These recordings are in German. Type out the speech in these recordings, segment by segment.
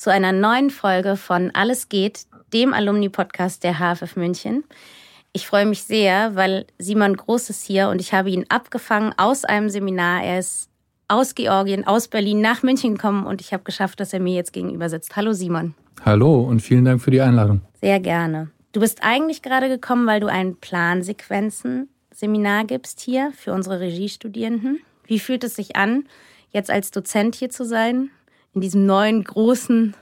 zu einer neuen Folge von Alles geht, dem Alumni-Podcast der HFF München. Ich freue mich sehr, weil Simon Groß ist hier und ich habe ihn abgefangen aus einem Seminar. Er ist aus Georgien, aus Berlin nach München gekommen und ich habe geschafft, dass er mir jetzt gegenüber sitzt. Hallo Simon. Hallo und vielen Dank für die Einladung. Sehr gerne. Du bist eigentlich gerade gekommen, weil du ein Plansequenzen-Seminar gibst hier für unsere Regiestudierenden. Wie fühlt es sich an, jetzt als Dozent hier zu sein? In diesem neuen großen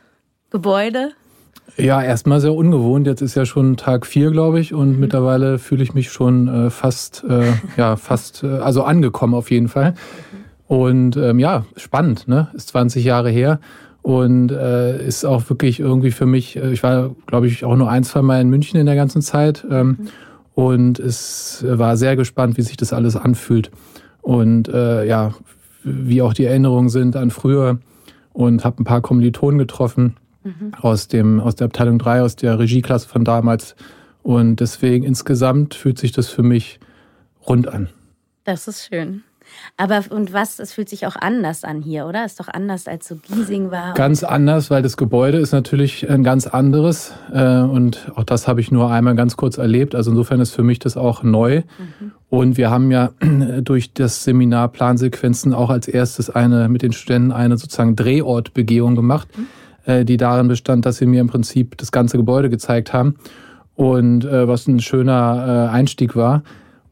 Gebäude? Ja, erstmal sehr ungewohnt. Jetzt ist ja schon Tag vier, glaube ich, und mhm. mittlerweile fühle ich mich schon äh, fast, äh, ja, fast, äh, also angekommen auf jeden Fall. Und ähm, ja, spannend, ne? Ist 20 Jahre her und äh, ist auch wirklich irgendwie für mich. Äh, ich war, glaube ich, auch nur ein, zwei Mal in München in der ganzen Zeit ähm, mhm. und es war sehr gespannt, wie sich das alles anfühlt und äh, ja, wie auch die Erinnerungen sind an früher und habe ein paar Kommilitonen getroffen mhm. aus, dem, aus der Abteilung 3, aus der Regieklasse von damals. Und deswegen insgesamt fühlt sich das für mich rund an. Das ist schön. Aber und was, es fühlt sich auch anders an hier, oder? Ist doch anders als so Giesing war. Ganz anders, weil das Gebäude ist natürlich ein ganz anderes. Äh, und auch das habe ich nur einmal ganz kurz erlebt. Also insofern ist für mich das auch neu. Mhm. Und wir haben ja durch das Seminar Plansequenzen auch als erstes eine mit den Studenten eine sozusagen Drehortbegehung gemacht, mhm. Äh, die darin bestand, dass sie mir im Prinzip das ganze Gebäude gezeigt haben. Und äh, was ein schöner Einstieg war.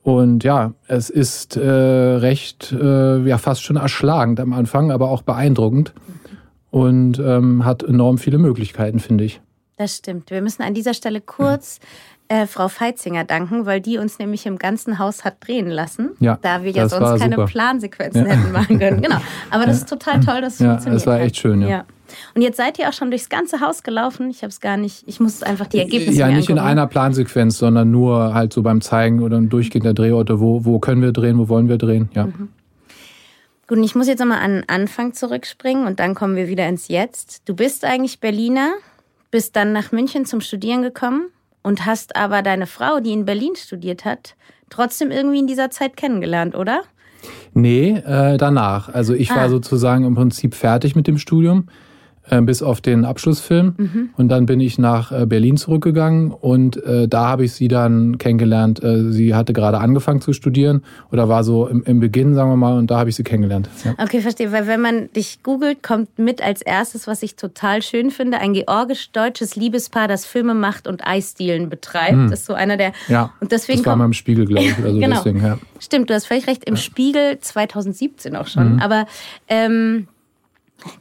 Und ja, es ist äh, recht, äh, ja, fast schon erschlagend am Anfang, aber auch beeindruckend und ähm, hat enorm viele Möglichkeiten, finde ich. Das stimmt. Wir müssen an dieser Stelle kurz äh, Frau Feitzinger danken, weil die uns nämlich im ganzen Haus hat drehen lassen, ja, da wir ja sonst keine super. Plansequenzen ja. hätten machen können. Genau. Aber das ist total toll, dass es ja, funktioniert. Das war echt schön, ja. Und jetzt seid ihr auch schon durchs ganze Haus gelaufen. Ich habe es gar nicht, ich muss einfach die Ergebnisse Ja, nicht in einer Plansequenz, sondern nur halt so beim Zeigen oder im Durchgehen der Drehorte. Wo, wo können wir drehen, wo wollen wir drehen, ja. Mhm. Gut, und ich muss jetzt nochmal an den Anfang zurückspringen und dann kommen wir wieder ins Jetzt. Du bist eigentlich Berliner, bist dann nach München zum Studieren gekommen und hast aber deine Frau, die in Berlin studiert hat, trotzdem irgendwie in dieser Zeit kennengelernt, oder? Nee, äh, danach. Also ich ah. war sozusagen im Prinzip fertig mit dem Studium. Äh, bis auf den Abschlussfilm. Mhm. Und dann bin ich nach äh, Berlin zurückgegangen und äh, da habe ich sie dann kennengelernt. Äh, sie hatte gerade angefangen zu studieren oder war so im, im Beginn, sagen wir mal, und da habe ich sie kennengelernt. Ja. Okay, verstehe. Weil wenn man dich googelt, kommt mit als erstes, was ich total schön finde, ein georgisch-deutsches Liebespaar, das Filme macht und Eisdielen betreibt. Mhm. Das ist so einer der. Ja, und deswegen das war mal im Spiegel, glaube ich. Also genau. deswegen, ja. Stimmt, du hast völlig recht, im ja. Spiegel 2017 auch schon. Mhm. Aber ähm,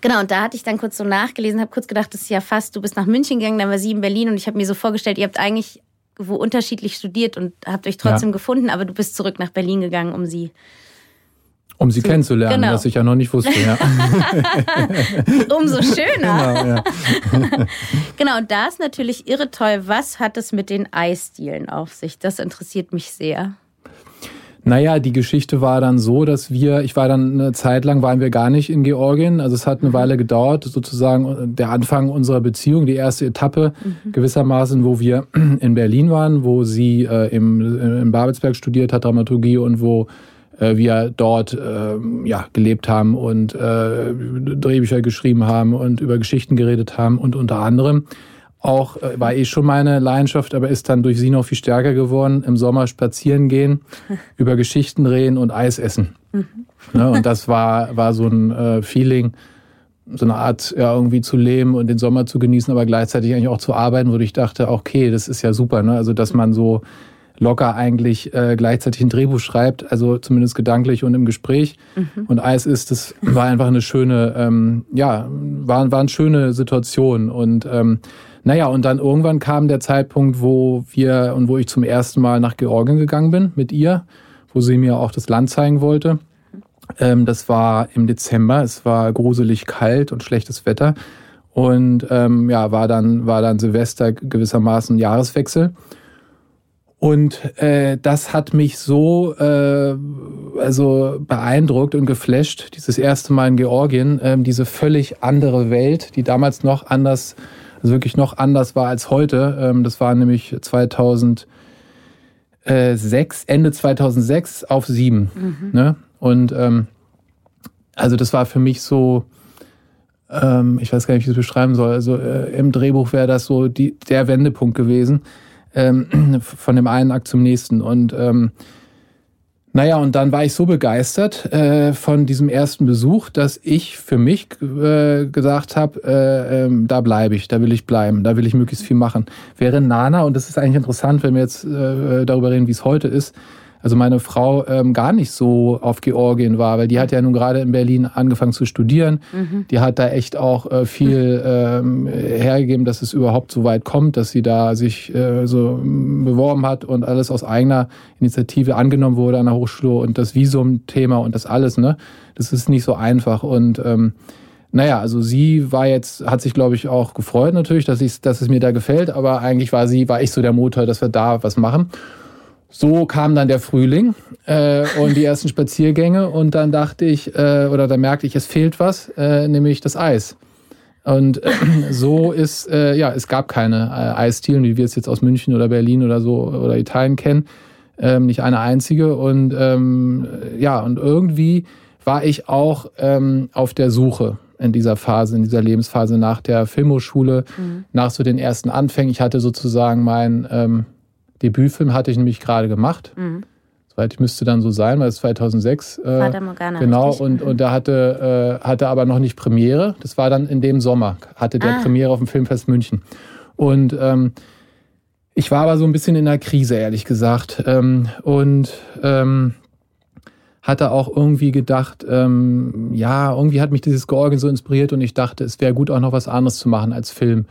Genau, und da hatte ich dann kurz so nachgelesen, habe kurz gedacht, das ist ja fast, du bist nach München gegangen, dann war sie in Berlin und ich habe mir so vorgestellt, ihr habt eigentlich wo unterschiedlich studiert und habt euch trotzdem ja. gefunden, aber du bist zurück nach Berlin gegangen, um sie um sie zu, kennenzulernen, genau. was ich ja noch nicht wusste. Ja. Umso schöner. Genau, ja. genau, und da ist natürlich irre toll. Was hat es mit den Eisdielen auf sich? Das interessiert mich sehr. Naja, die Geschichte war dann so, dass wir, ich war dann eine Zeit lang, waren wir gar nicht in Georgien. Also es hat eine mhm. Weile gedauert, sozusagen der Anfang unserer Beziehung, die erste Etappe mhm. gewissermaßen, wo wir in Berlin waren, wo sie äh, im, in Babelsberg studiert hat, Dramaturgie und wo äh, wir dort äh, ja, gelebt haben und äh, Drehbücher geschrieben haben und über Geschichten geredet haben und unter anderem auch, äh, war eh schon meine Leidenschaft, aber ist dann durch sie noch viel stärker geworden. Im Sommer spazieren gehen, über Geschichten reden und Eis essen. Mhm. Ja, und das war, war so ein äh, Feeling, so eine Art, ja, irgendwie zu leben und den Sommer zu genießen, aber gleichzeitig eigentlich auch zu arbeiten, wo ich dachte, okay, das ist ja super, ne? Also, dass man so locker eigentlich äh, gleichzeitig ein Drehbuch schreibt, also zumindest gedanklich und im Gespräch. Mhm. Und Eis ist, das war einfach eine schöne, ähm, ja, war, war eine schöne Situation und ähm, naja, und dann irgendwann kam der Zeitpunkt, wo wir und wo ich zum ersten Mal nach Georgien gegangen bin mit ihr, wo sie mir auch das Land zeigen wollte. Ähm, das war im Dezember, es war gruselig kalt und schlechtes Wetter. Und ähm, ja, war dann, war dann Silvester gewissermaßen Jahreswechsel. Und äh, das hat mich so äh, also beeindruckt und geflasht, dieses erste Mal in Georgien, äh, diese völlig andere Welt, die damals noch anders, also wirklich noch anders war als heute. Ähm, das war nämlich 2006, Ende 2006 auf sieben. Mhm. Ne? Und ähm, also das war für mich so, ähm, ich weiß gar nicht, wie ich es beschreiben soll. Also äh, im Drehbuch wäre das so die, der Wendepunkt gewesen ähm, von dem einen Akt zum nächsten. Und ähm, naja, und dann war ich so begeistert äh, von diesem ersten Besuch, dass ich für mich äh, gesagt habe, äh, äh, da bleibe ich, da will ich bleiben, da will ich möglichst viel machen. Während Nana, und das ist eigentlich interessant, wenn wir jetzt äh, darüber reden, wie es heute ist, also meine Frau ähm, gar nicht so auf Georgien war, weil die hat ja nun gerade in Berlin angefangen zu studieren. Mhm. Die hat da echt auch äh, viel ähm, hergegeben, dass es überhaupt so weit kommt, dass sie da sich äh, so beworben hat und alles aus eigener Initiative angenommen wurde an der Hochschule und das Visum-Thema und das alles, ne? Das ist nicht so einfach und ähm, naja, also sie war jetzt, hat sich, glaube ich, auch gefreut natürlich, dass, ich, dass es mir da gefällt, aber eigentlich war sie, war ich so der Motor, dass wir da was machen. So kam dann der Frühling äh, und die ersten Spaziergänge und dann dachte ich, äh, oder da merkte ich, es fehlt was, äh, nämlich das Eis. Und äh, so ist, äh, ja, es gab keine äh, Eisdielen, wie wir es jetzt aus München oder Berlin oder so oder Italien kennen. Ähm, nicht eine einzige. Und ähm, ja, und irgendwie war ich auch ähm, auf der Suche in dieser Phase, in dieser Lebensphase nach der Filmhochschule, mhm. nach so den ersten Anfängen. Ich hatte sozusagen mein ähm, Debütfilm hatte ich nämlich gerade gemacht. Mhm. Soweit ich müsste dann so sein, weil es 2006. Äh, Vater Morgana. Genau, und, und da hatte, äh, hatte aber noch nicht Premiere. Das war dann in dem Sommer, hatte der ah. Premiere auf dem Filmfest München. Und ähm, ich war aber so ein bisschen in der Krise, ehrlich gesagt. Ähm, und ähm, hatte auch irgendwie gedacht, ähm, ja, irgendwie hat mich dieses Georgien so inspiriert und ich dachte, es wäre gut, auch noch was anderes zu machen als Film,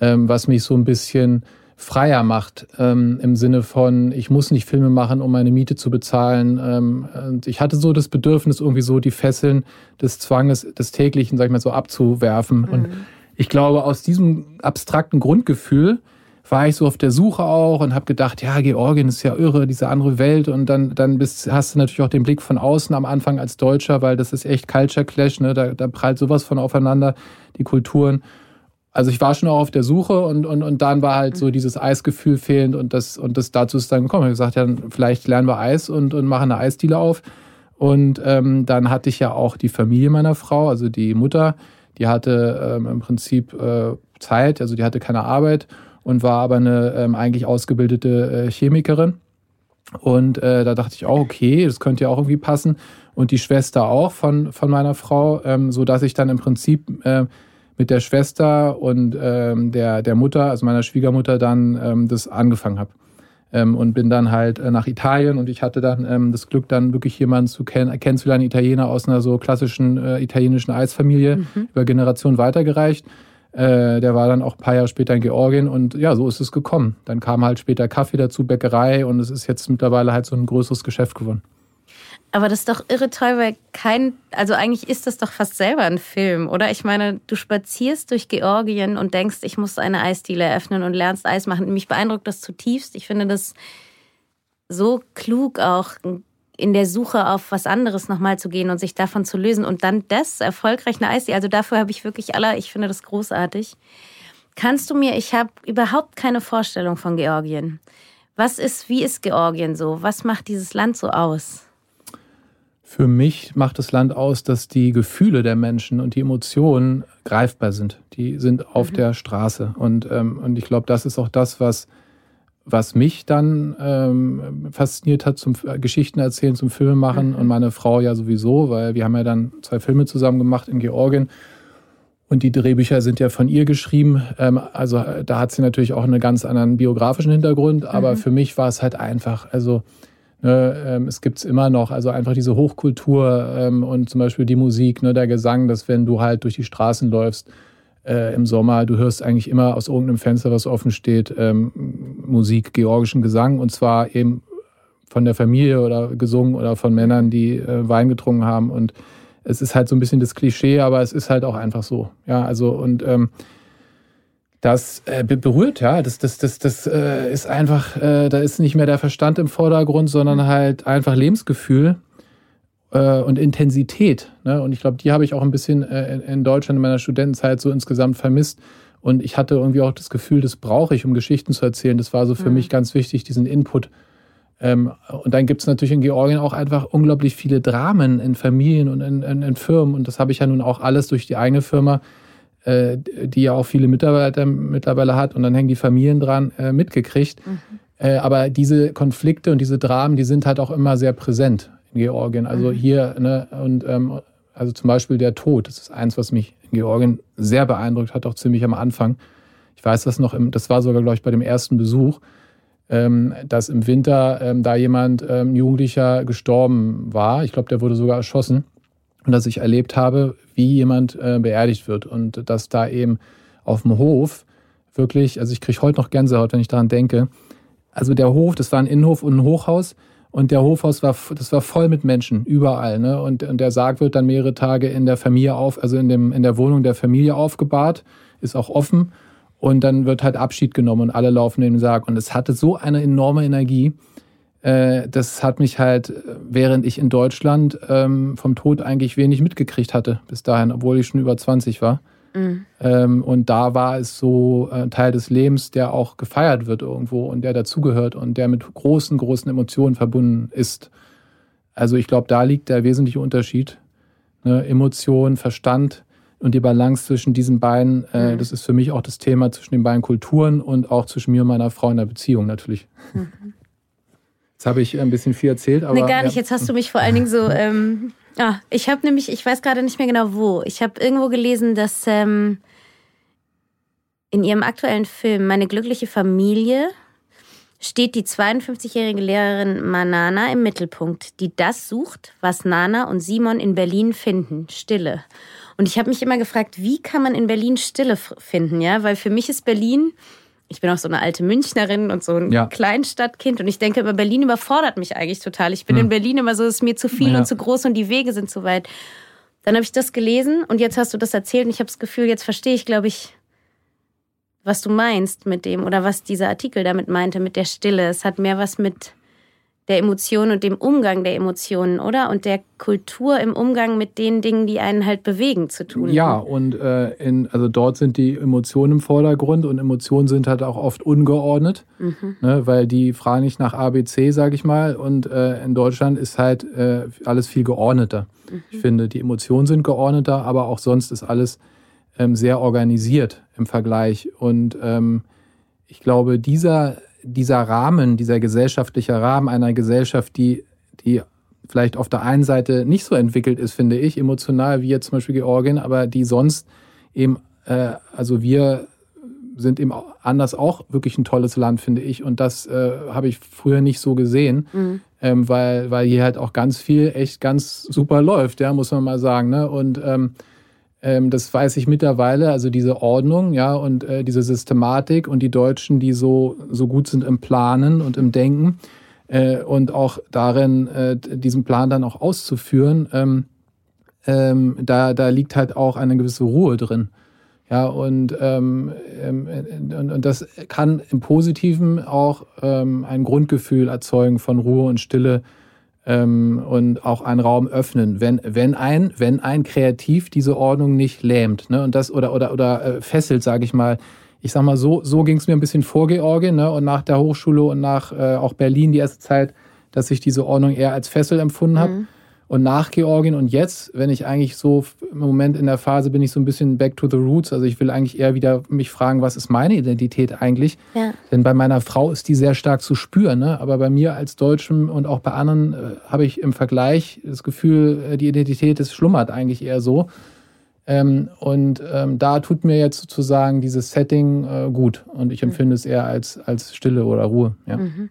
ähm, was mich so ein bisschen freier macht, ähm, im Sinne von, ich muss nicht Filme machen, um meine Miete zu bezahlen. Ähm, und ich hatte so das Bedürfnis, irgendwie so die Fesseln des Zwanges, des täglichen, sag ich mal so, abzuwerfen. Mhm. Und ich glaube, aus diesem abstrakten Grundgefühl war ich so auf der Suche auch und habe gedacht, ja, Georgien ist ja irre, diese andere Welt. Und dann, dann bist, hast du natürlich auch den Blick von außen am Anfang als Deutscher, weil das ist echt Culture Clash, ne? da, da prallt sowas von aufeinander, die Kulturen. Also ich war schon auch auf der Suche und, und, und dann war halt so dieses Eisgefühl fehlend und das, und das dazu ist dann gekommen. Ich habe gesagt, ja, vielleicht lernen wir Eis und, und machen eine Eisdiele auf. Und ähm, dann hatte ich ja auch die Familie meiner Frau, also die Mutter, die hatte ähm, im Prinzip äh, Zeit, also die hatte keine Arbeit und war aber eine ähm, eigentlich ausgebildete äh, Chemikerin. Und äh, da dachte ich auch, okay, das könnte ja auch irgendwie passen. Und die Schwester auch von, von meiner Frau, ähm, so dass ich dann im Prinzip äh, mit der Schwester und ähm, der, der Mutter, also meiner Schwiegermutter, dann ähm, das angefangen habe. Ähm, und bin dann halt äh, nach Italien und ich hatte dann ähm, das Glück, dann wirklich jemanden zu kennen, kennenzulernen, Italiener aus einer so klassischen äh, italienischen Eisfamilie, mhm. über Generationen weitergereicht. Äh, der war dann auch ein paar Jahre später in Georgien und ja, so ist es gekommen. Dann kam halt später Kaffee dazu, Bäckerei und es ist jetzt mittlerweile halt so ein größeres Geschäft geworden. Aber das ist doch irre toll, weil kein, also eigentlich ist das doch fast selber ein Film, oder? Ich meine, du spazierst durch Georgien und denkst, ich muss eine Eisdiele eröffnen und lernst Eis machen. Mich beeindruckt das zutiefst. Ich finde das so klug auch in der Suche auf was anderes nochmal zu gehen und sich davon zu lösen und dann das erfolgreich eine Eisdiele. Also dafür habe ich wirklich aller, ich finde das großartig. Kannst du mir, ich habe überhaupt keine Vorstellung von Georgien. Was ist, wie ist Georgien so? Was macht dieses Land so aus? Für mich macht das Land aus, dass die Gefühle der Menschen und die Emotionen greifbar sind. Die sind auf mhm. der Straße. Und, ähm, und ich glaube, das ist auch das, was, was mich dann ähm, fasziniert hat zum Geschichten erzählen, zum Filme machen mhm. und meine Frau ja sowieso, weil wir haben ja dann zwei Filme zusammen gemacht in Georgien. Und die Drehbücher sind ja von ihr geschrieben. Ähm, also da hat sie natürlich auch einen ganz anderen biografischen Hintergrund. Aber mhm. für mich war es halt einfach, also Ne, ähm, es gibt es immer noch, also einfach diese Hochkultur ähm, und zum Beispiel die Musik, ne, der Gesang, dass wenn du halt durch die Straßen läufst äh, im Sommer, du hörst eigentlich immer aus irgendeinem Fenster, was offen steht, ähm, Musik, georgischen Gesang und zwar eben von der Familie oder gesungen oder von Männern, die äh, Wein getrunken haben und es ist halt so ein bisschen das Klischee, aber es ist halt auch einfach so. Ja, also und ähm, das äh, berührt, ja. Das, das, das, das äh, ist einfach, äh, da ist nicht mehr der Verstand im Vordergrund, sondern halt einfach Lebensgefühl äh, und Intensität. Ne? Und ich glaube, die habe ich auch ein bisschen äh, in, in Deutschland in meiner Studentenzeit so insgesamt vermisst. Und ich hatte irgendwie auch das Gefühl, das brauche ich, um Geschichten zu erzählen. Das war so für mhm. mich ganz wichtig, diesen Input. Ähm, und dann gibt es natürlich in Georgien auch einfach unglaublich viele Dramen in Familien und in, in, in Firmen. Und das habe ich ja nun auch alles durch die eigene Firma äh, die ja auch viele Mitarbeiter mittlerweile hat und dann hängen die Familien dran, äh, mitgekriegt. Mhm. Äh, aber diese Konflikte und diese Dramen, die sind halt auch immer sehr präsent in Georgien. Also mhm. hier, ne, und ähm, also zum Beispiel der Tod, das ist eins, was mich in Georgien sehr beeindruckt hat, auch ziemlich am Anfang. Ich weiß das noch, im, das war sogar, glaube ich, bei dem ersten Besuch, ähm, dass im Winter ähm, da jemand, ähm, Jugendlicher, gestorben war. Ich glaube, der wurde sogar erschossen und dass ich erlebt habe, wie jemand äh, beerdigt wird und dass da eben auf dem Hof wirklich, also ich kriege heute noch Gänsehaut, wenn ich daran denke. Also der Hof, das war ein Innenhof und ein Hochhaus und der Hofhaus war, das war voll mit Menschen, überall. Ne? Und, und der Sarg wird dann mehrere Tage in der Familie auf, also in, dem, in der Wohnung der Familie aufgebahrt, ist auch offen. Und dann wird halt Abschied genommen und alle laufen in den Sarg. Und es hatte so eine enorme Energie. Äh, das hat mich halt, während ich in Deutschland ähm, vom Tod eigentlich wenig mitgekriegt hatte, bis dahin, obwohl ich schon über 20 war. Mhm. Ähm, und da war es so ein Teil des Lebens, der auch gefeiert wird irgendwo und der dazugehört und der mit großen, großen Emotionen verbunden ist. Also ich glaube, da liegt der wesentliche Unterschied. Ne? Emotion, Verstand und die Balance zwischen diesen beiden, äh, mhm. das ist für mich auch das Thema zwischen den beiden Kulturen und auch zwischen mir und meiner Frau in der Beziehung natürlich. Mhm. Jetzt habe ich ein bisschen viel erzählt, aber. Nee, gar nicht. Ja. Jetzt hast du mich vor allen Dingen so. Ähm, ah, ich habe nämlich, ich weiß gerade nicht mehr genau wo. Ich habe irgendwo gelesen, dass ähm, in ihrem aktuellen Film Meine glückliche Familie steht die 52-jährige Lehrerin Manana im Mittelpunkt, die das sucht, was Nana und Simon in Berlin finden: Stille. Und ich habe mich immer gefragt, wie kann man in Berlin Stille finden, ja? Weil für mich ist Berlin ich bin auch so eine alte Münchnerin und so ein ja. Kleinstadtkind und ich denke, aber Berlin überfordert mich eigentlich total. Ich bin hm. in Berlin immer so, es ist mir zu viel ja. und zu groß und die Wege sind zu weit. Dann habe ich das gelesen und jetzt hast du das erzählt und ich habe das Gefühl, jetzt verstehe ich, glaube ich, was du meinst mit dem oder was dieser Artikel damit meinte, mit der Stille. Es hat mehr was mit der Emotion und dem Umgang der Emotionen, oder? Und der Kultur im Umgang mit den Dingen, die einen halt bewegen, zu tun. Ja, und äh, in, also dort sind die Emotionen im Vordergrund und Emotionen sind halt auch oft ungeordnet, mhm. ne, weil die fragen nicht nach ABC, sage ich mal. Und äh, in Deutschland ist halt äh, alles viel geordneter. Mhm. Ich finde, die Emotionen sind geordneter, aber auch sonst ist alles ähm, sehr organisiert im Vergleich. Und ähm, ich glaube, dieser dieser Rahmen, dieser gesellschaftliche Rahmen einer Gesellschaft, die, die vielleicht auf der einen Seite nicht so entwickelt ist, finde ich, emotional wie jetzt zum Beispiel Georgien, aber die sonst eben, äh, also wir sind eben anders auch wirklich ein tolles Land, finde ich. Und das äh, habe ich früher nicht so gesehen, mhm. ähm, weil, weil hier halt auch ganz viel echt ganz super läuft, ja, muss man mal sagen. Ne? Und ähm, ähm, das weiß ich mittlerweile, also diese Ordnung, ja, und äh, diese Systematik und die Deutschen, die so, so gut sind im Planen und im Denken äh, und auch darin, äh, diesen Plan dann auch auszuführen, ähm, ähm, da, da liegt halt auch eine gewisse Ruhe drin. Ja, und, ähm, ähm, und, und das kann im Positiven auch ähm, ein Grundgefühl erzeugen von Ruhe und Stille, ähm, und auch einen Raum öffnen, wenn, wenn ein, wenn ein kreativ diese Ordnung nicht lähmt, ne, und das oder oder oder äh, fesselt, sage ich mal. Ich sag mal so, so ging es mir ein bisschen vor Georgien, ne, und nach der Hochschule und nach äh, auch Berlin die erste Zeit, dass ich diese Ordnung eher als Fessel empfunden habe. Mhm und nach Georgien und jetzt, wenn ich eigentlich so im Moment in der Phase bin ich so ein bisschen back to the roots, also ich will eigentlich eher wieder mich fragen, was ist meine Identität eigentlich? Ja. Denn bei meiner Frau ist die sehr stark zu spüren, ne? aber bei mir als Deutschem und auch bei anderen äh, habe ich im Vergleich das Gefühl, äh, die Identität ist schlummert eigentlich eher so. Ähm, und ähm, da tut mir jetzt sozusagen dieses Setting äh, gut und ich empfinde mhm. es eher als, als Stille oder Ruhe. Ja. Mhm.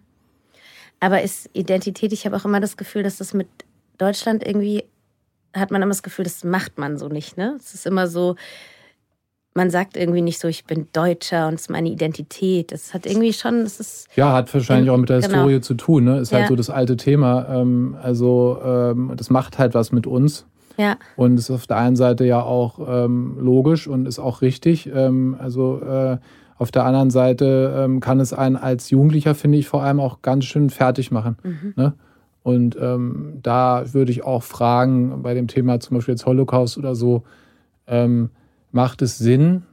Aber ist Identität, ich habe auch immer das Gefühl, dass das mit Deutschland irgendwie hat man immer das Gefühl, das macht man so nicht. Ne? Es ist immer so, man sagt irgendwie nicht so, ich bin Deutscher und es ist meine Identität. Das hat irgendwie schon, es ist. Ja, hat wahrscheinlich auch mit der genau. Historie zu tun. Ne? Ist halt ja. so das alte Thema. Ähm, also, ähm, das macht halt was mit uns. Ja. Und ist auf der einen Seite ja auch ähm, logisch und ist auch richtig. Also äh, auf der anderen Seite kann es einen als Jugendlicher, finde ich, vor allem auch ganz schön fertig machen. Mhm. Ne? Und ähm, da würde ich auch fragen, bei dem Thema zum Beispiel jetzt Holocaust oder so, ähm, macht es Sinn,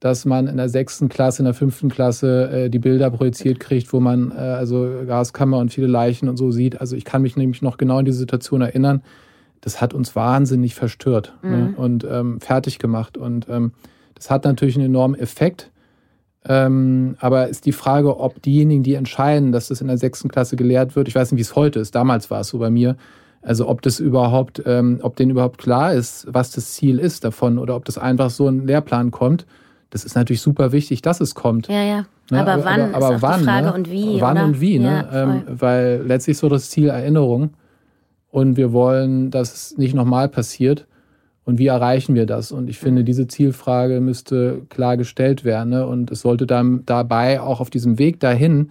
dass man in der sechsten Klasse, in der fünften Klasse äh, die Bilder projiziert kriegt, wo man äh, also Gaskammer und viele Leichen und so sieht. Also ich kann mich nämlich noch genau an diese Situation erinnern. Das hat uns wahnsinnig verstört ne, mhm. ne? und ähm, fertig gemacht. Und ähm, das hat natürlich einen enormen Effekt. Ähm, aber ist die Frage, ob diejenigen, die entscheiden, dass das in der sechsten Klasse gelehrt wird, ich weiß nicht, wie es heute ist, damals war es so bei mir, also ob das überhaupt, ähm, ob denen überhaupt klar ist, was das Ziel ist davon oder ob das einfach so ein Lehrplan kommt das ist natürlich super wichtig, dass es kommt. Ja, ja. Ne? Aber, aber, wann aber, aber ist wann, die Frage ne? und wie. Wann oder? und wie, ne? Ja, ähm, weil letztlich so das Ziel Erinnerung und wir wollen, dass es nicht nochmal passiert. Und wie erreichen wir das? Und ich finde, diese Zielfrage müsste klar gestellt werden. Ne? Und es sollte dann dabei auch auf diesem Weg dahin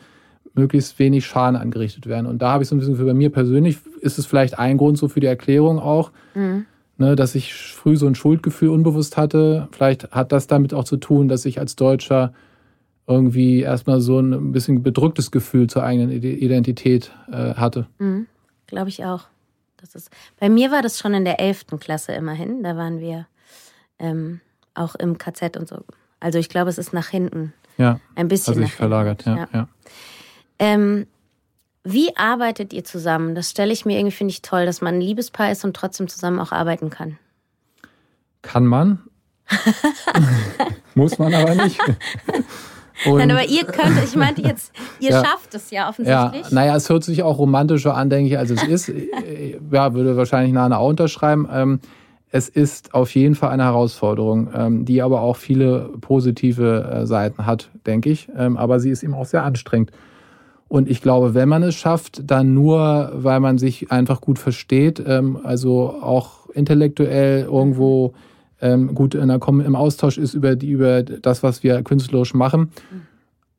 möglichst wenig Schaden angerichtet werden. Und da habe ich so ein bisschen für bei mir persönlich, ist es vielleicht ein Grund so für die Erklärung auch, mhm ne, dass ich früh so ein Schuldgefühl unbewusst hatte. Vielleicht hat das damit auch zu tun, dass ich als Deutscher irgendwie erstmal so ein bisschen bedrücktes Gefühl zur eigenen Identität äh, hatte. Mhm, Glaube ich auch. Das ist, bei mir war das schon in der 11. Klasse immerhin. Da waren wir ähm, auch im KZ und so. Also ich glaube, es ist nach hinten. Ja. Ein bisschen. Also sich verlagert, ja. ja. ja. Ähm, wie arbeitet ihr zusammen? Das stelle ich mir irgendwie, finde ich toll, dass man ein Liebespaar ist und trotzdem zusammen auch arbeiten kann. Kann man. Muss man aber nicht. Und Nein, aber ihr könnt, ich meinte jetzt, ihr ja, schafft es ja offensichtlich. Ja, naja, es hört sich auch romantischer an, denke ich, als es ist. ja, würde wahrscheinlich Nana auch unterschreiben. Ähm, es ist auf jeden Fall eine Herausforderung, ähm, die aber auch viele positive äh, Seiten hat, denke ich. Ähm, aber sie ist eben auch sehr anstrengend. Und ich glaube, wenn man es schafft, dann nur, weil man sich einfach gut versteht, also auch intellektuell irgendwo ähm, gut in der, im Austausch ist über, die, über das, was wir künstlerisch machen.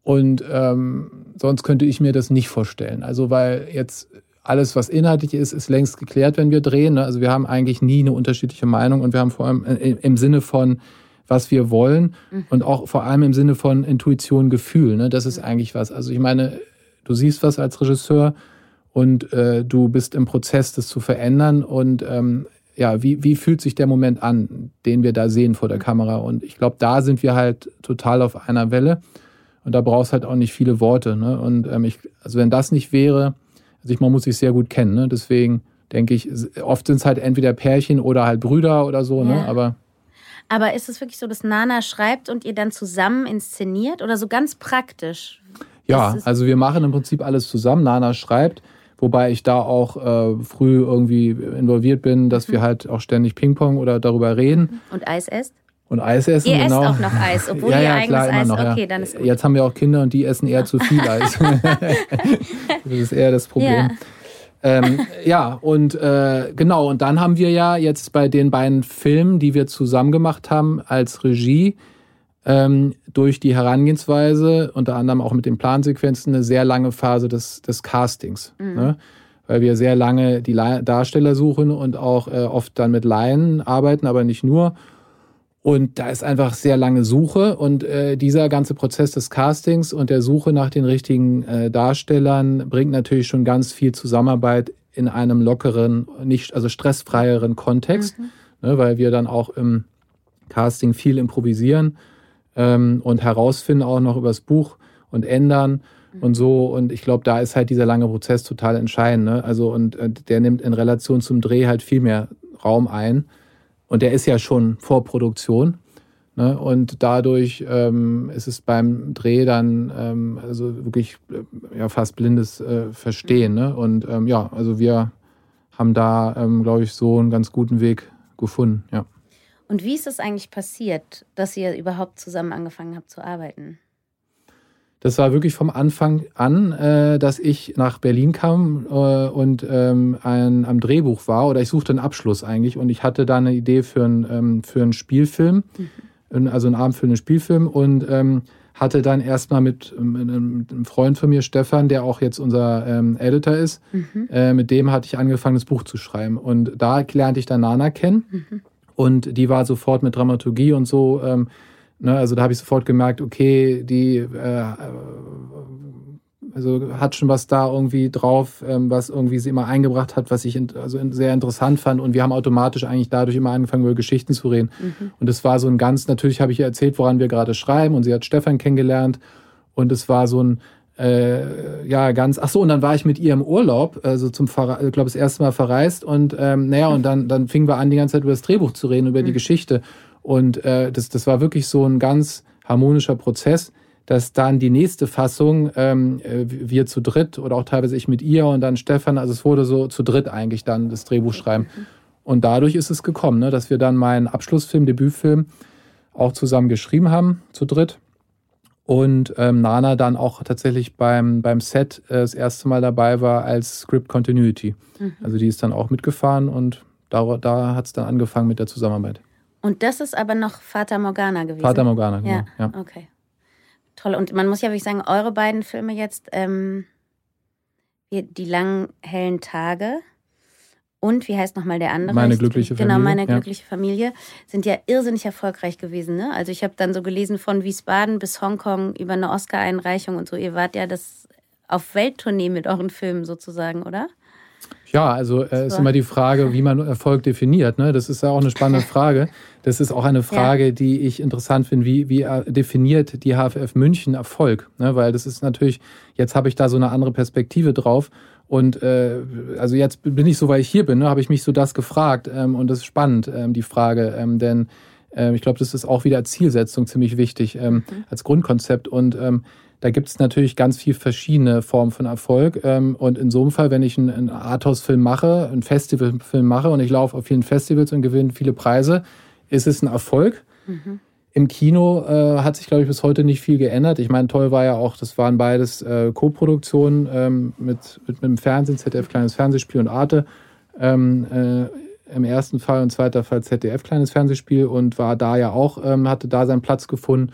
Und ähm, sonst könnte ich mir das nicht vorstellen. Also weil jetzt alles, was inhaltlich ist, ist längst geklärt, wenn wir drehen. Ne? Also wir haben eigentlich nie eine unterschiedliche Meinung und wir haben vor allem im Sinne von, was wir wollen mhm. und auch vor allem im Sinne von Intuition, Gefühl. Ne? Das ist eigentlich was. Also ich meine, Du siehst was als Regisseur und äh, du bist im Prozess, das zu verändern. Und ähm, ja, wie, wie fühlt sich der Moment an, den wir da sehen vor der mhm. Kamera? Und ich glaube, da sind wir halt total auf einer Welle. Und da brauchst halt auch nicht viele Worte. Ne? Und ähm, ich, also wenn das nicht wäre, also ich, man muss sich sehr gut kennen. Ne? Deswegen denke ich, oft sind es halt entweder Pärchen oder halt Brüder oder so. Ne? Ja. Ne? Aber aber ist es wirklich so, dass Nana schreibt und ihr dann zusammen inszeniert oder so ganz praktisch? Ja, also wir machen im Prinzip alles zusammen. Nana schreibt, wobei ich da auch äh, früh irgendwie involviert bin, dass mhm. wir halt auch ständig Ping-Pong oder darüber reden. Und Eis esst? Und Eis essen, ihr genau. esst auch noch Eis, obwohl ja, ihr ja, eigenes klar, Eis... Noch, okay, ja. dann ist gut. Jetzt haben wir auch Kinder und die essen eher zu viel Eis. das ist eher das Problem. Ja. ähm, ja, und äh, genau, und dann haben wir ja jetzt bei den beiden Filmen, die wir zusammen gemacht haben, als Regie ähm, durch die Herangehensweise, unter anderem auch mit den Plansequenzen, eine sehr lange Phase des, des Castings. Mhm. Ne? Weil wir sehr lange die Darsteller suchen und auch äh, oft dann mit Laien arbeiten, aber nicht nur. Und da ist einfach sehr lange Suche und äh, dieser ganze Prozess des Castings und der Suche nach den richtigen äh, Darstellern bringt natürlich schon ganz viel Zusammenarbeit in einem lockeren, nicht also stressfreieren Kontext, mhm. ne, weil wir dann auch im Casting viel improvisieren ähm, und herausfinden auch noch übers Buch und ändern mhm. und so. Und ich glaube, da ist halt dieser lange Prozess total entscheidend. Ne? Also, und äh, der nimmt in Relation zum Dreh halt viel mehr Raum ein. Und der ist ja schon vor Produktion. Ne? Und dadurch ähm, ist es beim Dreh dann ähm, also wirklich äh, ja, fast blindes äh, Verstehen. Ne? Und ähm, ja, also wir haben da, ähm, glaube ich, so einen ganz guten Weg gefunden. Ja. Und wie ist es eigentlich passiert, dass ihr überhaupt zusammen angefangen habt zu arbeiten? Das war wirklich vom Anfang an, äh, dass ich nach Berlin kam äh, und ähm, ein, am Drehbuch war oder ich suchte einen Abschluss eigentlich und ich hatte da eine Idee für, ein, ähm, für einen Spielfilm, mhm. also einen abendfüllenden Spielfilm und ähm, hatte dann erstmal mit, mit, einem Freund von mir, Stefan, der auch jetzt unser ähm, Editor ist, mhm. äh, mit dem hatte ich angefangen, das Buch zu schreiben. Und da lernte ich dann Nana kennen. Mhm. Und die war sofort mit Dramaturgie und so. Ähm, ne, also da habe ich sofort gemerkt, okay, die äh, also hat schon was da irgendwie drauf, ähm, was irgendwie sie immer eingebracht hat, was ich in, also sehr interessant fand. Und wir haben automatisch eigentlich dadurch immer angefangen, über Geschichten zu reden. Mhm. Und es war so ein ganz, natürlich habe ich ihr erzählt, woran wir gerade schreiben. Und sie hat Stefan kennengelernt. Und es war so ein, äh, ja, ganz, ach so, und dann war ich mit ihr im Urlaub, also zum, Verre ich glaube, das erste Mal verreist. Und ähm, naja, und dann, dann fingen wir an, die ganze Zeit über das Drehbuch zu reden, über mhm. die Geschichte. Und äh, das, das war wirklich so ein ganz harmonischer Prozess dass dann die nächste Fassung ähm, äh, wir zu dritt oder auch teilweise ich mit ihr und dann Stefan, also es wurde so zu dritt eigentlich dann das Drehbuch schreiben. Und dadurch ist es gekommen, ne, dass wir dann meinen Abschlussfilm, Debütfilm auch zusammen geschrieben haben, zu dritt. Und ähm, Nana dann auch tatsächlich beim, beim Set äh, das erste Mal dabei war als Script Continuity. Mhm. Also die ist dann auch mitgefahren und da, da hat es dann angefangen mit der Zusammenarbeit. Und das ist aber noch Fata Morgana gewesen? Fata Morgana, genau. Ja, ja. okay. Toll. Und man muss ja wirklich sagen, eure beiden Filme jetzt, ähm, die langen, hellen Tage und wie heißt nochmal der andere? Meine glückliche genau, Familie. Genau, meine glückliche ja. Familie sind ja irrsinnig erfolgreich gewesen. Ne? Also ich habe dann so gelesen von Wiesbaden bis Hongkong über eine Oscar-Einreichung und so. Ihr wart ja das auf Welttournee mit euren Filmen sozusagen, oder? Ja, also äh, ist immer die Frage, wie man Erfolg definiert. Ne? Das ist ja auch eine spannende Frage. Das ist auch eine Frage, ja. die ich interessant finde. Wie, wie definiert die HFF München Erfolg? Ne? Weil das ist natürlich, jetzt habe ich da so eine andere Perspektive drauf. Und äh, also jetzt bin ich so, weil ich hier bin, ne, habe ich mich so das gefragt. Ähm, und das ist spannend, ähm, die Frage. Ähm, denn äh, ich glaube, das ist auch wieder als Zielsetzung ziemlich wichtig, ähm, mhm. als Grundkonzept. Und ähm, da gibt es natürlich ganz viel verschiedene Formen von Erfolg. Ähm, und in so einem Fall, wenn ich einen, einen Arthouse-Film mache, einen Festivalfilm mache und ich laufe auf vielen Festivals und gewinne viele Preise, ist es ein Erfolg. Mhm. Im Kino äh, hat sich, glaube ich, bis heute nicht viel geändert. Ich meine, toll war ja auch, das waren beides äh, Co-Produktionen ähm, mit, mit, mit dem Fernsehen, ZDF Kleines Fernsehspiel und Arte. Ähm, äh, Im ersten Fall und zweiter Fall ZDF Kleines Fernsehspiel und war da ja auch, ähm, hatte da seinen Platz gefunden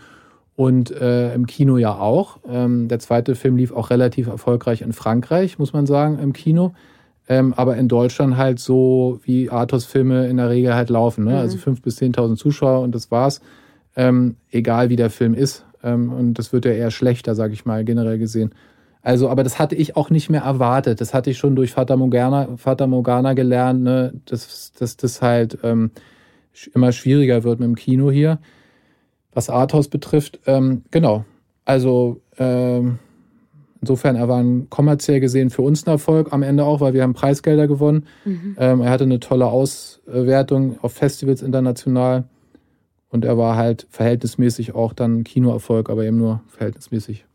und äh, im Kino ja auch. Ähm, der zweite Film lief auch relativ erfolgreich in Frankreich, muss man sagen, im Kino. Ähm, aber in Deutschland halt so, wie Arthos-Filme in der Regel halt laufen. Ne? Also mhm. Also 5.000 bis 10.000 Zuschauer und das war's. Ähm, egal wie der Film ist. Ähm, und das wird ja eher schlechter, sage ich mal, generell gesehen. Also, aber das hatte ich auch nicht mehr erwartet. Das hatte ich schon durch Vater Morgana, Vater Morgana gelernt, ne? dass, dass das halt ähm, immer schwieriger wird mit dem Kino hier was Arthouse betrifft. Ähm, genau. Also ähm, insofern, er war ein kommerziell gesehen für uns ein Erfolg am Ende auch, weil wir haben Preisgelder gewonnen. Mhm. Ähm, er hatte eine tolle Auswertung auf Festivals international. Und er war halt verhältnismäßig auch dann Kinoerfolg, aber eben nur verhältnismäßig.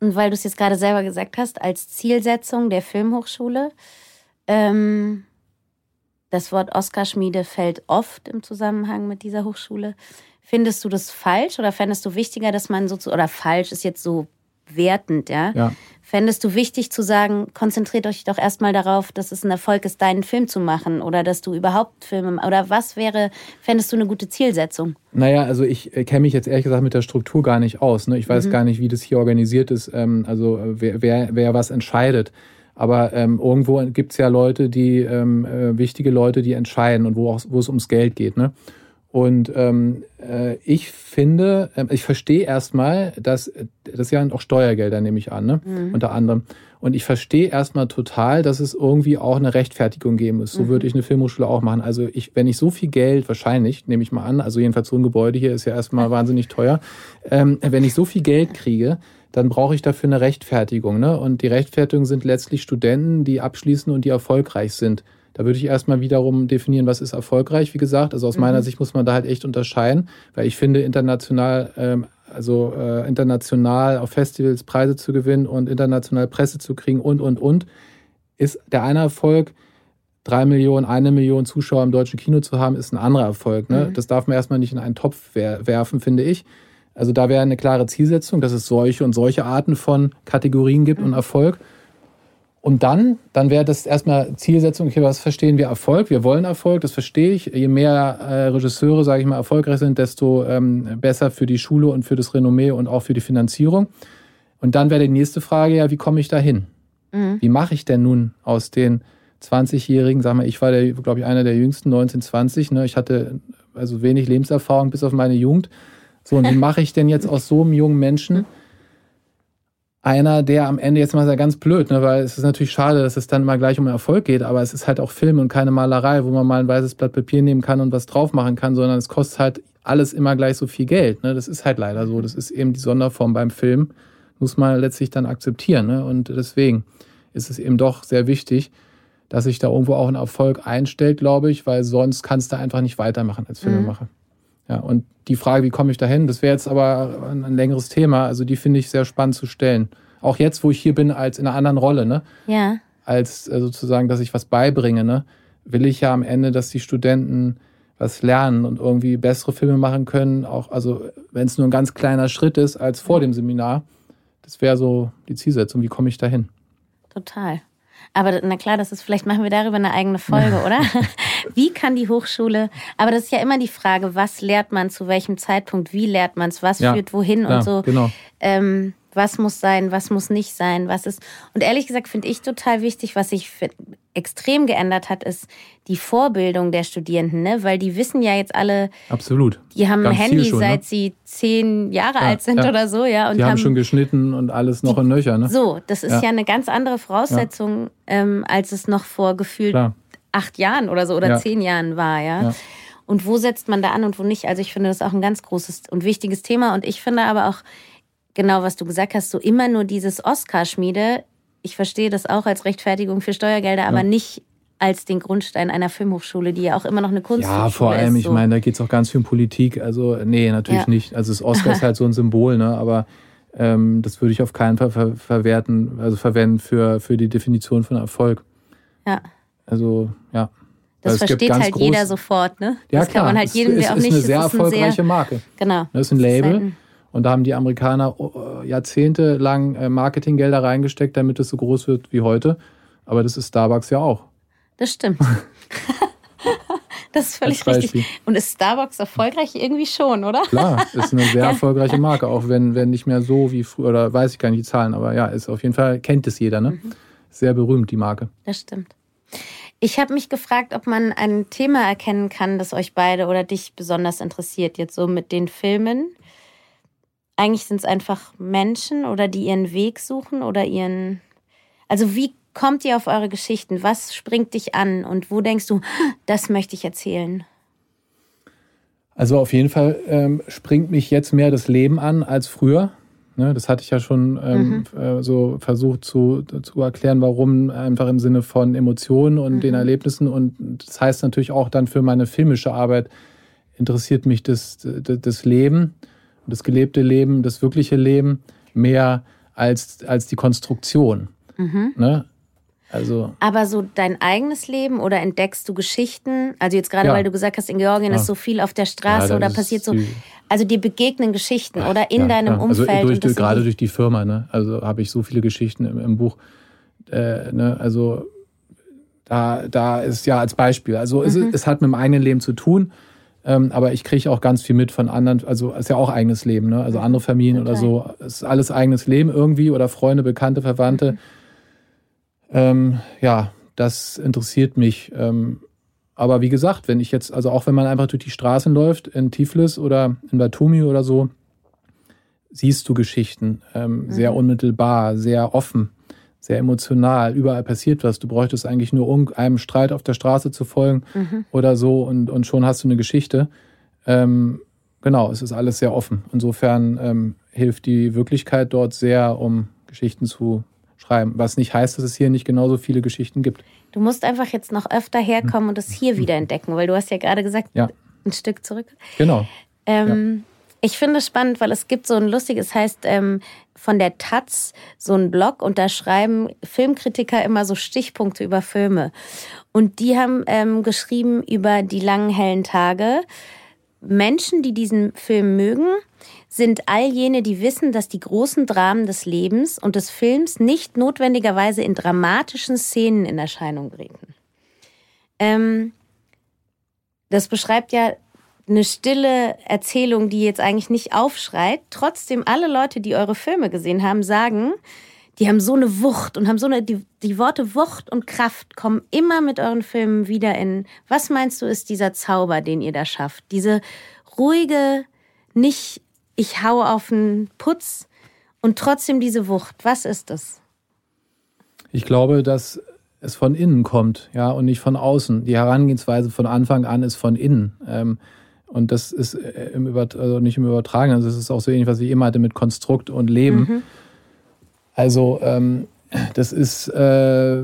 Und weil du es jetzt gerade selber gesagt hast, als Zielsetzung der Filmhochschule, ähm, das Wort Oscar-Schmiede fällt oft im Zusammenhang mit dieser Hochschule. Findest du das falsch oder fändest du wichtiger, dass man so zu, oder falsch ist jetzt so wertend, ja? ja. Fändest du wichtig zu sagen, konzentriert euch doch erstmal darauf, dass es ein Erfolg ist, deinen Film zu machen oder dass du überhaupt Filme oder was wäre, fändest du eine gute Zielsetzung? Naja, also ich äh, kenne mich jetzt ehrlich gesagt mit der Struktur gar nicht aus. Ne? Ich weiß mhm. gar nicht, wie das hier organisiert ist, ähm, also äh, wer, wer, wer was entscheidet. Aber ähm, irgendwo gibt es ja Leute, die ähm, äh, wichtige Leute, die entscheiden und wo, auch, wo es ums Geld geht. Ne? Und ähm, äh, ich finde, äh, ich verstehe erstmal, dass das ja auch Steuergelder, nehme ich an, ne? Mhm. unter anderem. Und ich verstehe erstmal total, dass es irgendwie auch eine Rechtfertigung geben muss. So mhm. würde ich eine Filmhochschule auch machen. Also ich, wenn ich so viel Geld, wahrscheinlich, nehme ich mal an, also jedenfalls so ein Gebäude hier ist ja erstmal wahnsinnig teuer, ähm, wenn ich so viel Geld kriege, dann brauche ich dafür eine Rechtfertigung. Ne? Und die Rechtfertigung sind letztlich Studenten, die abschließen und die erfolgreich sind. Da würde ich erstmal wiederum definieren, was ist erfolgreich, wie gesagt. Also aus mhm. meiner Sicht muss man da halt echt unterscheiden, weil ich finde, international, ähm, also äh, international auf Festivals Preise zu gewinnen und international Presse zu kriegen und, und, und, ist der eine Erfolg, drei Millionen, eine Million Zuschauer im deutschen Kino zu haben, ist ein anderer Erfolg. Ne? Mhm. Das darf man erstmal nicht in einen Topf wer werfen, finde ich. Also da wäre eine klare Zielsetzung, dass es solche und solche Arten von Kategorien gibt mhm. und Erfolg. Und dann, dann wäre das erstmal Zielsetzung, okay, was verstehen wir Erfolg? Wir wollen Erfolg, das verstehe ich. Je mehr äh, Regisseure, sage ich mal, erfolgreich sind, desto ähm, besser für die Schule und für das Renommee und auch für die Finanzierung. Und dann wäre die nächste Frage ja, wie komme ich da hin? Mhm. Wie mache ich denn nun aus den 20-Jährigen, sag mal, ich war, glaube ich, einer der jüngsten, 19, 20, ne? ich hatte also wenig Lebenserfahrung bis auf meine Jugend. So, und wie mache ich denn jetzt aus so einem jungen Menschen einer, der am Ende jetzt mal sehr ganz blöd, ne, weil es ist natürlich schade, dass es dann mal gleich um Erfolg geht, aber es ist halt auch Film und keine Malerei, wo man mal ein weißes Blatt Papier nehmen kann und was drauf machen kann, sondern es kostet halt alles immer gleich so viel Geld. Ne? Das ist halt leider so. Das ist eben die Sonderform beim Film, muss man letztlich dann akzeptieren. Ne? Und deswegen ist es eben doch sehr wichtig, dass sich da irgendwo auch ein Erfolg einstellt, glaube ich, weil sonst kannst du einfach nicht weitermachen als Filmemacher. Mhm. Ja, und die Frage, wie komme ich dahin, das wäre jetzt aber ein, ein, längeres Thema. Also die finde ich sehr spannend zu stellen. Auch jetzt, wo ich hier bin, als in einer anderen Rolle, ne? Ja. Als äh, sozusagen, dass ich was beibringe, ne? Will ich ja am Ende, dass die Studenten was lernen und irgendwie bessere Filme machen können, auch, also wenn es nur ein ganz kleiner Schritt ist als vor dem Seminar. Das wäre so die Zielsetzung. Wie komme ich dahin? Total. Aber na klar, das ist, vielleicht machen wir darüber eine eigene Folge, oder? wie kann die Hochschule, aber das ist ja immer die Frage, was lehrt man zu welchem Zeitpunkt, wie lehrt man es, was ja, führt wohin ja, und so. Genau. Ähm, was muss sein, was muss nicht sein, was ist. Und ehrlich gesagt finde ich total wichtig, was sich extrem geändert hat, ist die Vorbildung der Studierenden, ne? Weil die wissen ja jetzt alle. Absolut. Die haben Ganz ein Handy, schon, seit ne? sie zehn Jahre ja, alt sind ja. oder so, ja. Und die haben, haben, schon geschnitten und alles noch die, in Nöcher, ne? So, das ist ja, ja eine ganz andere Voraussetzung, ähm, als es noch vor gefühlt Klar. acht Jahren oder so oder zehn Jahren war, ja. Und wo setzt man da an und wo nicht? Also ich finde das auch ein ganz großes und wichtiges Thema. Und ich finde aber auch, genau was du gesagt hast, so immer nur dieses Oscar-Schmiede. Ich verstehe das auch als Rechtfertigung für Steuergelder, aber nicht als den Grundstein einer Filmhochschule, die ja auch immer noch eine Kunst ist. Ja, vor allem, ist, so. ich meine, da geht es auch ganz viel um Politik. Also, nee, natürlich ja. nicht. Also das Oscar ist halt so ein Symbol, ne? Aber ähm, das würde ich auf keinen Fall ver verwerten, also verwenden für, für die Definition von Erfolg. Ja. Also, ja. Das also versteht halt jeder sofort, ne? Ja, das klar. kann man halt jedem, der auch nicht. Das ist eine sehr erfolgreiche sehr, Marke. Genau. Das ist ein Label. Und da haben die Amerikaner äh, jahrzehntelang äh, Marketinggelder reingesteckt, damit es so groß wird wie heute. Aber das ist Starbucks ja auch. Das stimmt. das ist völlig richtig. Und ist Starbucks erfolgreich irgendwie schon, oder? Klar, ist eine sehr erfolgreiche Marke, auch wenn, wenn nicht mehr so wie früher, oder weiß ich gar nicht die Zahlen, aber ja, ist auf jeden Fall, kennt es jeder, ne? Mhm. Sehr berühmt, die Marke. Das stimmt. Ich habe mich gefragt, ob man ein Thema erkennen kann, das euch beide oder dich besonders interessiert, jetzt so mit den Filmen eigentlich sind es einfach Menschen oder die ihren Weg suchen oder ihren. Also wie kommt ihr auf eure Geschichten? Was springt dich an und wo denkst du, das möchte ich erzählen? Also auf jeden Fall ähm, springt mich jetzt mehr das Leben an als früher. Ne, das hatte ich ja schon ähm, mhm. äh, so versucht zu, zu erklären, warum einfach im Sinne von Emotionen und mhm. den Erlebnissen. Und das heißt natürlich auch dann für meine filmische Arbeit interessiert mich das, das, das Leben das gelebte Leben, das wirkliche Leben mehr als, als die Konstruktion. Mhm. Ne? Also, Aber so dein eigenes Leben oder entdeckst du Geschichten? Also jetzt gerade, ja. weil du gesagt hast, in Georgien ja. ist so viel auf der Straße ja, oder passiert so. Also dir begegnen Geschichten oder in deinem also Umfeld. Also durch, gerade durch die Firma, ne? Also habe ich so viele Geschichten im, im Buch. Äh, ne? Also da, da ist ja als Beispiel. Also mhm. es, es hat mit dem eigenen Leben zu tun. Ähm, aber ich kriege auch ganz viel mit von anderen, also ist ja auch eigenes Leben, ne? Also andere Familien okay. oder so. Es ist alles eigenes Leben irgendwie oder Freunde, Bekannte, Verwandte. Mhm. Ähm, ja, das interessiert mich. Ähm, aber wie gesagt, wenn ich jetzt, also auch wenn man einfach durch die Straßen läuft in Tiflis oder in Batumi oder so, siehst du Geschichten ähm, mhm. sehr unmittelbar, sehr offen sehr emotional. Überall passiert was. Du bräuchtest eigentlich nur einem Streit auf der Straße zu folgen mhm. oder so und, und schon hast du eine Geschichte. Ähm, genau, es ist alles sehr offen. Insofern ähm, hilft die Wirklichkeit dort sehr, um Geschichten zu schreiben. Was nicht heißt, dass es hier nicht genauso viele Geschichten gibt. Du musst einfach jetzt noch öfter herkommen und es hier wieder entdecken, weil du hast ja gerade gesagt, ja. ein Stück zurück. Genau. Ähm, ja. Ich finde es spannend, weil es gibt so ein lustiges, heißt ähm, von der Taz so ein Blog und da schreiben Filmkritiker immer so Stichpunkte über Filme. Und die haben ähm, geschrieben über die langen hellen Tage Menschen, die diesen Film mögen, sind all jene, die wissen, dass die großen Dramen des Lebens und des Films nicht notwendigerweise in dramatischen Szenen in Erscheinung treten. Ähm, das beschreibt ja eine stille Erzählung, die jetzt eigentlich nicht aufschreit. Trotzdem, alle Leute, die eure Filme gesehen haben, sagen, die haben so eine Wucht und haben so eine, die, die Worte Wucht und Kraft kommen immer mit euren Filmen wieder in, was meinst du, ist dieser Zauber, den ihr da schafft? Diese ruhige, nicht, ich hau auf den Putz und trotzdem diese Wucht. Was ist das? Ich glaube, dass es von innen kommt, ja, und nicht von außen. Die Herangehensweise von Anfang an ist von innen. Ähm, und das ist äh, im Übert also nicht im Übertragen, also es ist auch so ähnlich, was ich immer hatte mit Konstrukt und Leben. Mhm. Also ähm, das ist äh,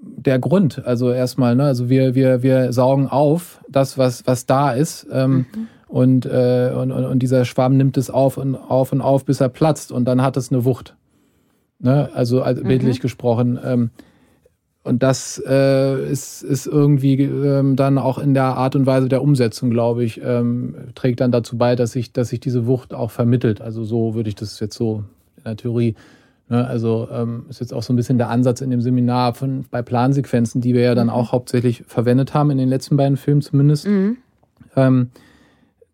der Grund. Also erstmal, ne? also wir, wir, wir saugen auf das, was, was da ist. Ähm, mhm. und, äh, und, und dieser Schwamm nimmt es auf und auf und auf, bis er platzt und dann hat es eine Wucht. Ne? Also, also bildlich mhm. gesprochen. Ähm, und das äh, ist, ist irgendwie ähm, dann auch in der Art und Weise der Umsetzung, glaube ich, ähm, trägt dann dazu bei, dass sich, dass sich diese Wucht auch vermittelt. Also so würde ich das jetzt so der Theorie. Ne? Also ähm, ist jetzt auch so ein bisschen der Ansatz in dem Seminar von bei Plansequenzen, die wir ja dann mhm. auch hauptsächlich verwendet haben, in den letzten beiden Filmen zumindest. Mhm.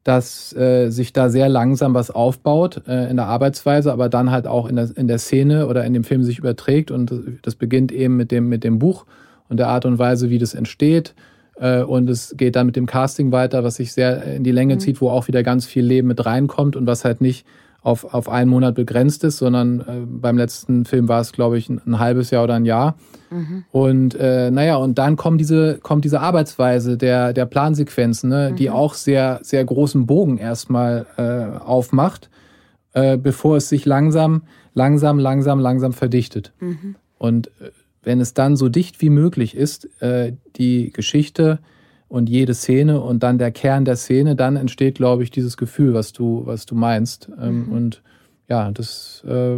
Dass äh, sich da sehr langsam was aufbaut äh, in der Arbeitsweise, aber dann halt auch in der, in der Szene oder in dem Film sich überträgt. Und das beginnt eben mit dem, mit dem Buch und der Art und Weise, wie das entsteht. Äh, und es geht dann mit dem Casting weiter, was sich sehr in die Länge mhm. zieht, wo auch wieder ganz viel Leben mit reinkommt und was halt nicht auf, auf einen Monat begrenzt ist, sondern äh, beim letzten Film war es, glaube ich, ein, ein, halbes Jahr oder ein Jahr. Mhm. Und äh, naja, und dann kommt diese, kommt diese Arbeitsweise der, der Plansequenzen, ne, mhm. die auch sehr, sehr großen Bogen erstmal äh, aufmacht, äh, bevor es sich langsam, langsam, langsam, langsam verdichtet. Mhm. Und äh, wenn es dann so dicht wie möglich ist, äh, die Geschichte und jede Szene und dann der Kern der Szene, dann entsteht, glaube ich, dieses Gefühl, was du, was du meinst. Ähm, mhm. Und ja, das äh,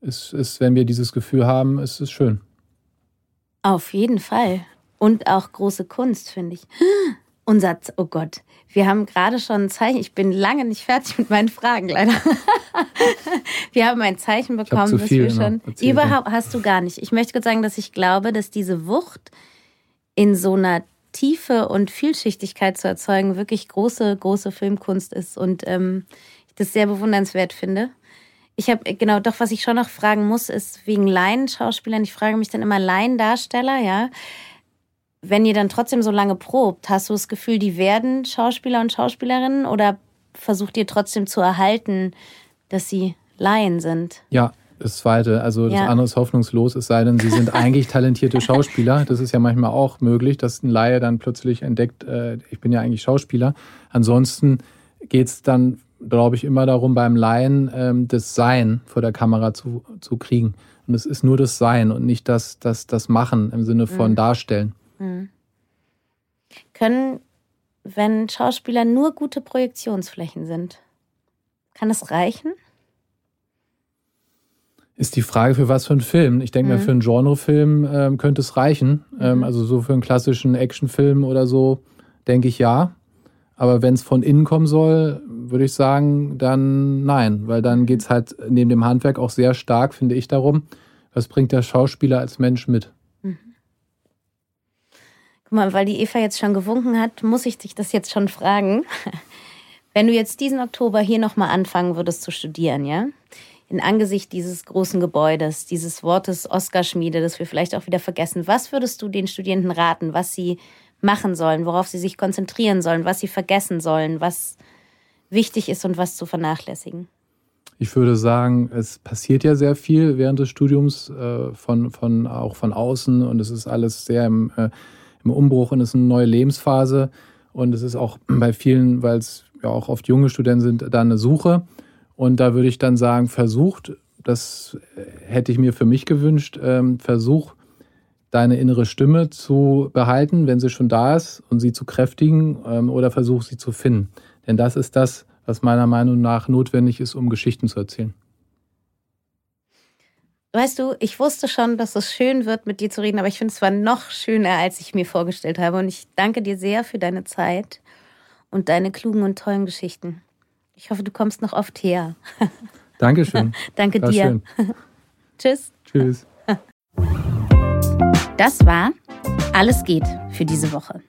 ist, ist, wenn wir dieses Gefühl haben, ist es schön. Auf jeden Fall. Und auch große Kunst, finde ich. Unser, oh Gott, wir haben gerade schon ein Zeichen. Ich bin lange nicht fertig mit meinen Fragen, leider. wir haben ein Zeichen bekommen, dass wir schon. Überhaupt hast du gar nicht. Ich möchte kurz sagen, dass ich glaube, dass diese Wucht, in so einer Tiefe und Vielschichtigkeit zu erzeugen, wirklich große, große Filmkunst ist und ähm, ich das sehr bewundernswert finde. Ich habe, genau, doch, was ich schon noch fragen muss, ist wegen Laienschauspielern. Ich frage mich dann immer Laiendarsteller, ja. Wenn ihr dann trotzdem so lange probt, hast du das Gefühl, die werden Schauspieler und Schauspielerinnen oder versucht ihr trotzdem zu erhalten, dass sie Laien sind? Ja, das zweite. Also das ja. andere ist hoffnungslos, es sei denn, sie sind eigentlich talentierte Schauspieler. Das ist ja manchmal auch möglich, dass ein Laie dann plötzlich entdeckt, äh, ich bin ja eigentlich Schauspieler. Ansonsten geht es dann, glaube ich, immer darum, beim Laien ähm, das Sein vor der Kamera zu, zu kriegen. Und es ist nur das Sein und nicht das, das, das Machen im Sinne von mhm. Darstellen. Mhm. Können, wenn Schauspieler nur gute Projektionsflächen sind, kann das reichen? Ist die Frage, für was für einen Film. Ich denke mhm. mal, für einen Genrefilm ähm, könnte es reichen. Ähm, mhm. also so für einen klassischen Actionfilm oder so, denke ich ja. Aber wenn es von innen kommen soll, würde ich sagen, dann nein. Weil dann geht es halt neben dem Handwerk auch sehr stark, finde ich, darum, was bringt der Schauspieler als Mensch mit. Mhm. Guck mal, weil die Eva jetzt schon gewunken hat, muss ich dich das jetzt schon fragen. Wenn du jetzt diesen Oktober hier nochmal anfangen würdest zu studieren, ja? In Angesicht dieses großen Gebäudes, dieses Wortes Oscar-Schmiede, das wir vielleicht auch wieder vergessen, was würdest du den Studierenden raten, was sie machen sollen, worauf sie sich konzentrieren sollen, was sie vergessen sollen, was wichtig ist und was zu vernachlässigen? Ich würde sagen, es passiert ja sehr viel während des Studiums, äh, von, von, auch von außen und es ist alles sehr im, äh, im Umbruch und es ist eine neue Lebensphase und es ist auch bei vielen, weil es ja auch oft junge Studenten sind, da eine Suche. Und da würde ich dann sagen, versucht, das hätte ich mir für mich gewünscht, ähm, versuch deine innere Stimme zu behalten, wenn sie schon da ist und sie zu kräftigen ähm, oder versuch sie zu finden. Denn das ist das, was meiner Meinung nach notwendig ist, um Geschichten zu erzählen. Weißt du, ich wusste schon, dass es schön wird, mit dir zu reden, aber ich finde es war noch schöner, als ich mir vorgestellt habe. Und ich danke dir sehr für deine Zeit und deine klugen und tollen Geschichten. Ich hoffe, du kommst noch oft her. Dankeschön. Danke war dir. Tschüss. Tschüss. Das war Alles geht für diese Woche.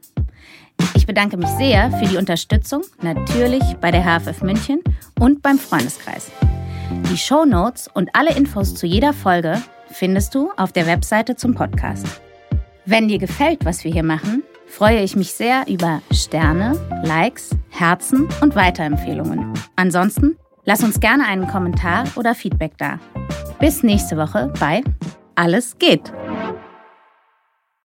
Ich bedanke mich sehr für die Unterstützung, natürlich bei der HFF München und beim Freundeskreis. Die Show Notes und alle Infos zu jeder Folge findest du auf der Webseite zum Podcast. Wenn dir gefällt, was wir hier machen, freue ich mich sehr über Sterne, Likes, Herzen und Weiterempfehlungen. Ansonsten lass uns gerne einen Kommentar oder Feedback da. Bis nächste Woche bei Alles geht.